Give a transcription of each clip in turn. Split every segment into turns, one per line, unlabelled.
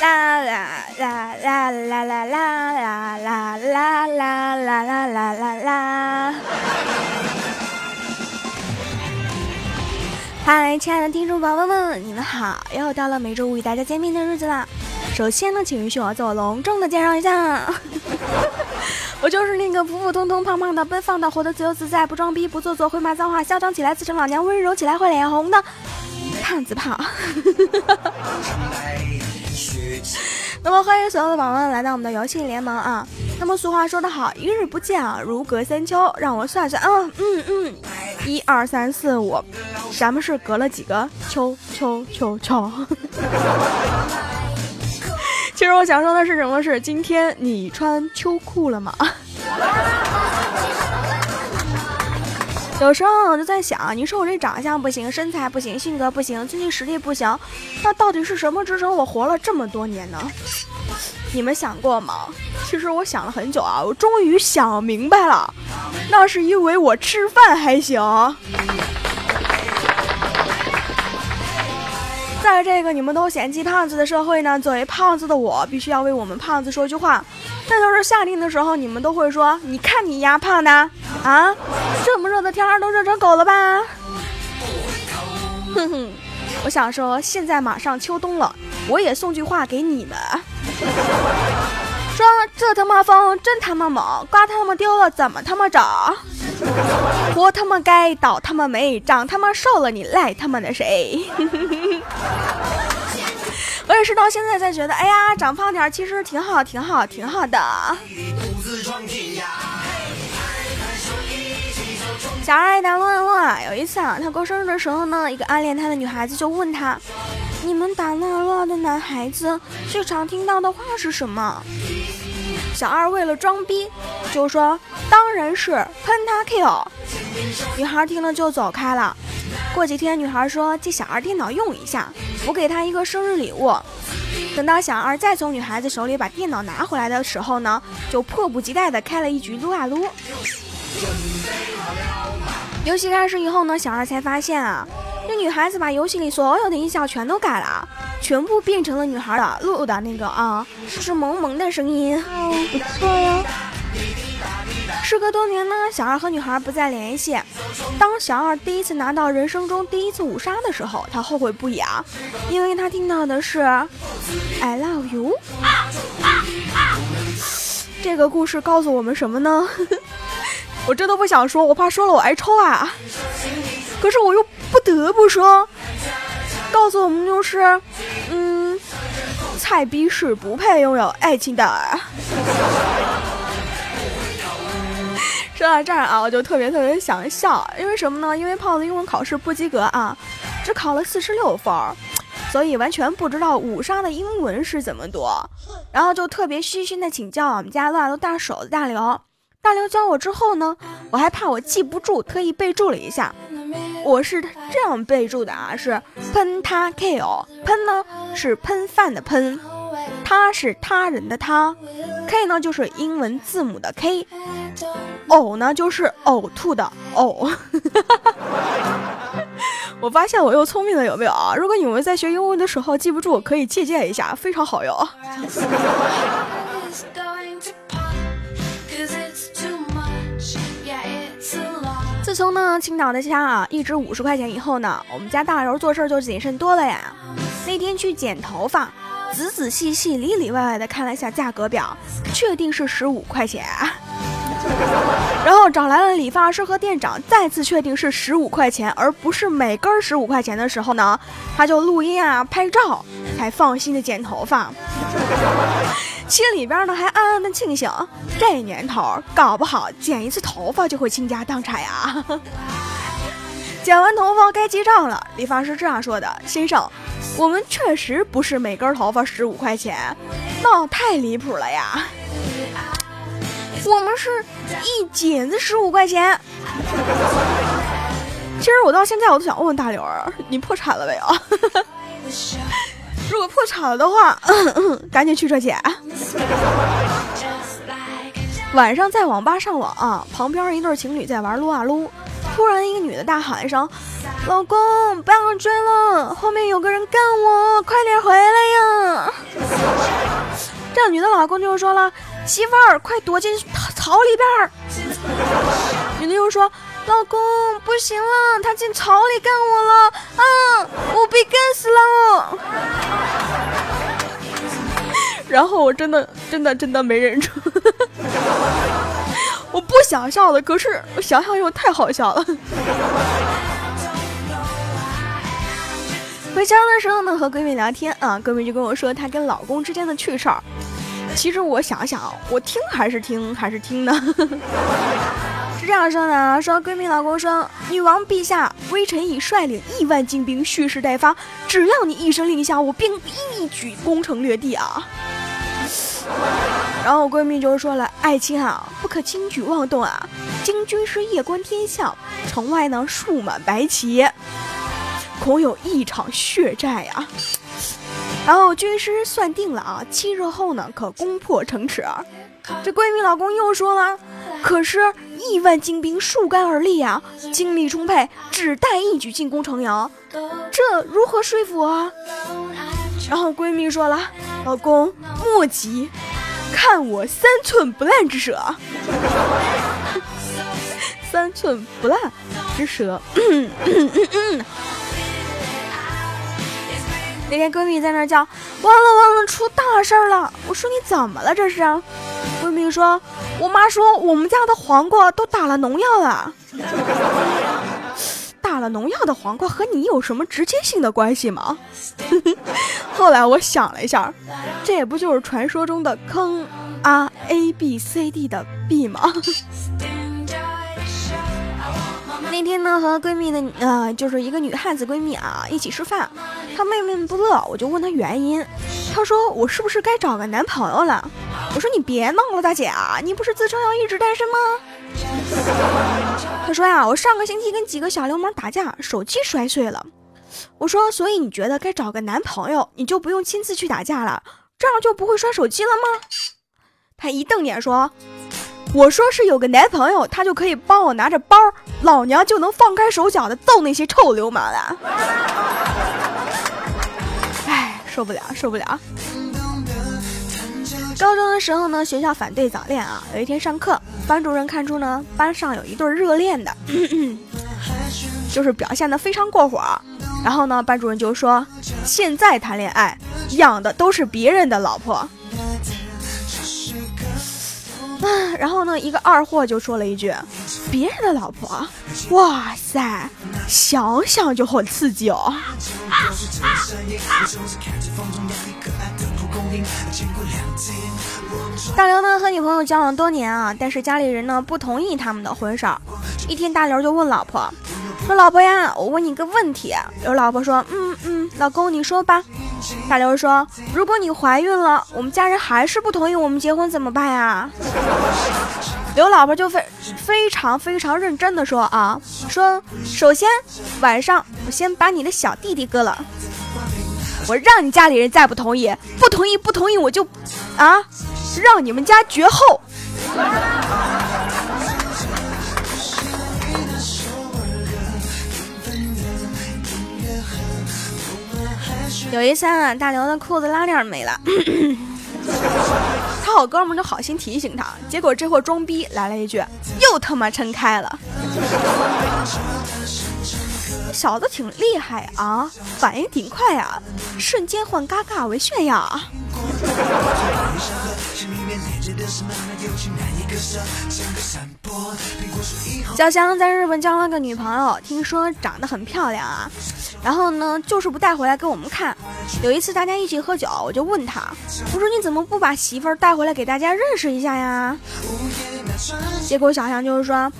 啦啦啦啦啦啦啦啦啦啦啦啦啦啦啦！嗨，亲爱的听众宝宝们，你们好！又到了每周五与大家见面的日子啦。首先呢，请允许我做隆重的介绍一下，我就是那个普普通通、胖胖的、奔放的、活得自由自在、不装逼、不做作、会骂脏话、嚣张起来自称老娘、温柔起来会脸红的胖子胖。那么欢迎所有的宝宝们来到我们的游戏联盟啊！那么俗话说得好，一日不见啊，如隔三秋。让我算算啊，嗯嗯，一二三四五，咱们是隔了几个秋秋秋秋？其实我想说的是什么？是今天你穿秋裤了吗？有时候我就在想，你说我这长相不行，身材不行，性格不行，经济实力不行，那到底是什么支撑我活了这么多年呢？你们想过吗？其实我想了很久啊，我终于想明白了，那是因为我吃饭还行。在这个你们都嫌弃胖子的社会呢，作为胖子的我，必须要为我们胖子说句话。那就是夏天的时候，你们都会说：“你看你丫胖的啊，这么热的天儿都热成狗了吧？”哼哼，我想说，现在马上秋冬了，我也送句话给你们：说这他妈风真他妈猛，刮他妈丢了怎么他妈找？活他妈该，倒他妈霉，长他妈瘦了你赖他妈的谁？我也是到现在才觉得，哎呀，长胖点其实挺好，挺好，挺好的。小二打撸啊撸啊，有一次啊，他过生日的时候呢，一个暗恋他的女孩子就问他：“你们打撸啊撸的男孩子最常听到的话是什么？”小二为了装逼，就说：“当然是喷他 kill。”女孩听了就走开了。过几天，女孩说借小二电脑用一下，我给她一个生日礼物。等到小二再从女孩子手里把电脑拿回来的时候呢，就迫不及待的开了一局撸啊撸。游戏开始以后呢，小二才发现啊，这女孩子把游戏里所有的音效全都改了，全部变成了女孩的露露的那个啊，是萌萌的声音。哦不错呀。时隔多年呢，小二和女孩不再联系。当小二第一次拿到人生中第一次五杀的时候，他后悔不已啊，因为他听到的是 “I love you”。这个故事告诉我们什么呢？我真的不想说，我怕说了我挨抽啊。可是我又不得不说，告诉我们就是，嗯，菜逼是不配拥有爱情的。说到这儿啊，我就特别特别想笑，因为什么呢？因为胖子英文考试不及格啊，只考了四十六分，所以完全不知道五杀的英文是怎么读，然后就特别虚心的请教我们家乱撸大手的大刘。大刘教我之后呢，我还怕我记不住，特意备注了一下，我是这样备注的啊，是喷他 kill，喷呢是喷饭的喷。他是他人的他，K 呢就是英文字母的 K，呕呢就是呕吐的呕。我发现我又聪明了，有没有啊？如果你们在学英文的时候记不住，可以借鉴一下，非常好用。从呢青岛的虾啊一只五十块钱以后呢，我们家大刘做事就谨慎多了呀。那天去剪头发。仔仔细细、里里外外的看了一下价格表，确定是十五块钱。然后找来了理发师和店长，再次确定是十五块钱，而不是每根十五块钱的时候呢，他就录音啊、拍照，才放心的剪头发。心里边呢还暗暗的庆幸，这年头搞不好剪一次头发就会倾家荡产呀。剪完头发该结账了，理发师这样说的：“先生。”我们确实不是每根头发十五块钱，那太离谱了呀！我们是一剪子十五块钱。其实我到现在我都想问问大刘儿，你破产了没有？如果破产了的话，赶紧去赚钱。晚上在网吧上网，旁边一对情侣在玩撸啊撸，突然一个女的大喊一声。老公，不要追了，后面有个人干我，快点回来呀！这女的老公就说了：“媳妇儿，快躲进草里边儿。”女的又说：“老公，不行了，他进草里干我了，啊，我被干死了。”然后我真的真的真的没忍住，我不想笑了，可是我想想又太好笑了。回家的时候呢，和闺蜜聊天啊，闺蜜就跟我说她跟老公之间的趣事儿。其实我想想，我听还是听还是听呢？是这样说的啊，说闺蜜老公说，女王陛下，微臣已率领亿万精兵蓄势待发，只要你一声令下，我便一举攻城略地啊。然后闺蜜就说了，爱卿啊，不可轻举妄动啊，京军是夜观天象，城外呢竖满白旗。恐有一场血债呀！然后军师算定了啊，七日后呢可攻破城池。这闺蜜老公又说了，可是亿万精兵树干而立啊，精力充沛，只待一举进攻城阳，这如何说服啊？然后闺蜜说了，老公莫急，看我三寸不烂之舌。三寸不烂之舌。那天闺蜜在那叫，完了完了，出大事了！我说你怎么了这是？闺蜜说，我妈说我们家的黄瓜都打了农药了。打了农药的黄瓜和你有什么直接性的关系吗？后来我想了一下，这也不就是传说中的坑啊 A B C D 的 B 吗？那天呢，和闺蜜的呃，就是一个女汉子闺蜜啊，一起吃饭，她闷闷不乐，我就问她原因，她说我是不是该找个男朋友了？我说你别闹了，大姐啊，你不是自称要一直单身吗？她说呀，我上个星期跟几个小流氓打架，手机摔碎了。我说，所以你觉得该找个男朋友，你就不用亲自去打架了，这样就不会摔手机了吗？他一瞪眼说。我说是有个男朋友，他就可以帮我拿着包，老娘就能放开手脚的揍那些臭流氓了。哎，受不了，受不了。高中的时候呢，学校反对早恋啊。有一天上课，班主任看出呢班上有一对热恋的，就是表现的非常过火。然后呢，班主任就说：“现在谈恋爱养的都是别人的老婆。”啊，然后呢，一个二货就说了一句：“别人的老婆，哇塞，想想就很刺激哦。”大刘呢和女朋友交往多年啊，但是家里人呢不同意他们的婚事儿。一天，大刘就问老婆：“说老婆呀，我问你个问题。”刘老婆说：“嗯嗯，老公你说吧。”大刘说：“如果你怀孕了，我们家人还是不同意我们结婚，怎么办呀？”刘老婆就非非常非常认真的说：“啊，说首先晚上我先把你的小弟弟割了，我让你家里人再不同意，不同意不同意我就啊，让你们家绝后。”有一次啊，大刘的裤子拉链没了，他好哥们就好心提醒他，结果这货装逼来了一句，又他妈撑开了。小子挺厉害啊，反应挺快啊，瞬间换嘎嘎为炫耀啊。小香在日本交了个女朋友，听说长得很漂亮啊。然后呢，就是不带回来给我们看。有一次大家一起喝酒，我就问他，我说你怎么不把媳妇儿带回来给大家认识一下呀？结果小香就是说，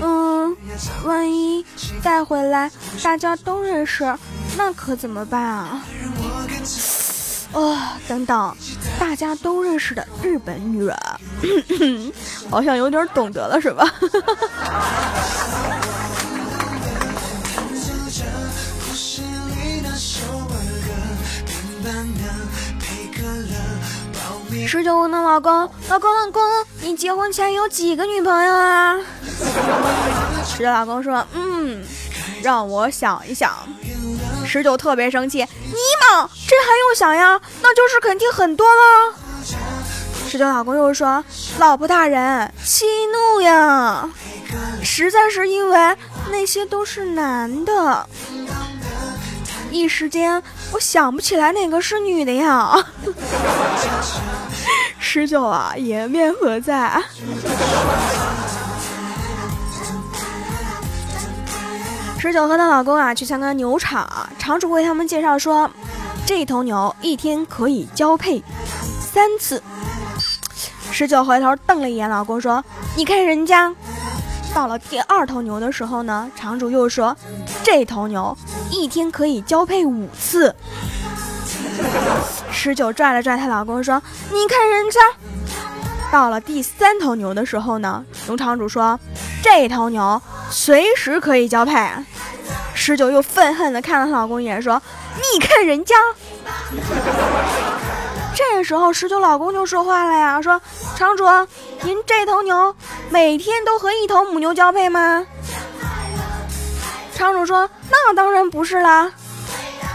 嗯，万一带回来大家都认识，那可怎么办啊？哦，等等，大家都认识的日本女人，好像有点懂得了，是吧？十九问的老公，老公老公，你结婚前有几个女朋友啊？十九老公说，嗯，让我想一想。十九特别生气，你那这还用想呀？那就是肯定很多了。十九老公又说：“老婆大人，息怒呀，实在是因为那些都是男的，一时间我想不起来哪个是女的呀。”十九啊，颜面何在？十九和她老公啊去参观牛场，场主为他们介绍说，这头牛一天可以交配三次。十九回头瞪了一眼老公，说：“你看人家。”到了第二头牛的时候呢，场主又说：“这头牛一天可以交配五次。”十九拽了拽她老公说：“你看人家。”到了第三头牛的时候呢，农场主说：“这头牛随时可以交配。”十九又愤恨地看了她老公一眼说：“你看人家。”这时候十九老公就说话了呀，说：“场主，您这头牛每天都和一头母牛交配吗？”场主说：“那当然不是啦。”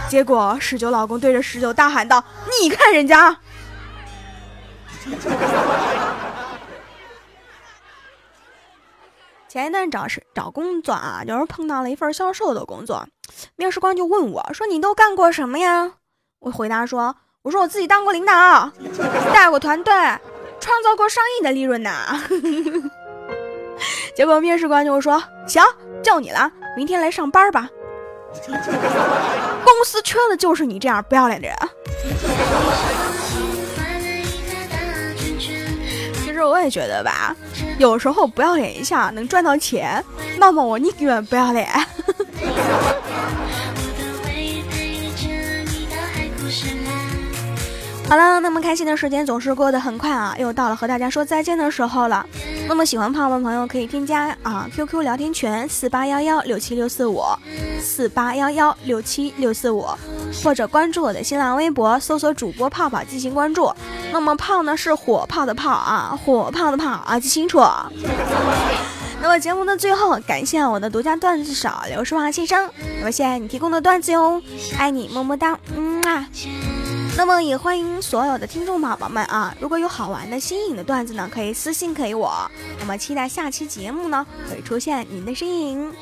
结果十九老公对着十九大喊道：“你看人家。”前一段找是找工作啊，就是碰到了一份销售的工作，面试官就问我说：“你都干过什么呀？”我回答说：“我说我自己当过领导，带过团队，创造过上亿的利润呢。”结果面试官就说：“行，叫你了，明天来上班吧。公司缺的就是你这样不要脸的人。”我也觉得吧。有时候不要脸一下能赚到钱，那么我宁愿不要脸。好了，那么开心的时间总是过得很快啊，又到了和大家说再见的时候了。那么喜欢胖胖的朋友可以添加啊 QQ 聊天群四八幺幺六七六四五四八幺幺六七六四五，或者关注我的新浪微博，搜索主播泡泡进行关注。那么泡呢是火炮的炮啊，火炮的炮啊，记清楚。那么节目的最后，感谢我的独家段子手刘书华先生，那么谢谢你提供的段子哟，爱你么么哒，嗯啊。那么也欢迎所有的听众宝宝们啊，如果有好玩的新颖的段子呢，可以私信给我。那么期待下期节目呢，会出现您的身影。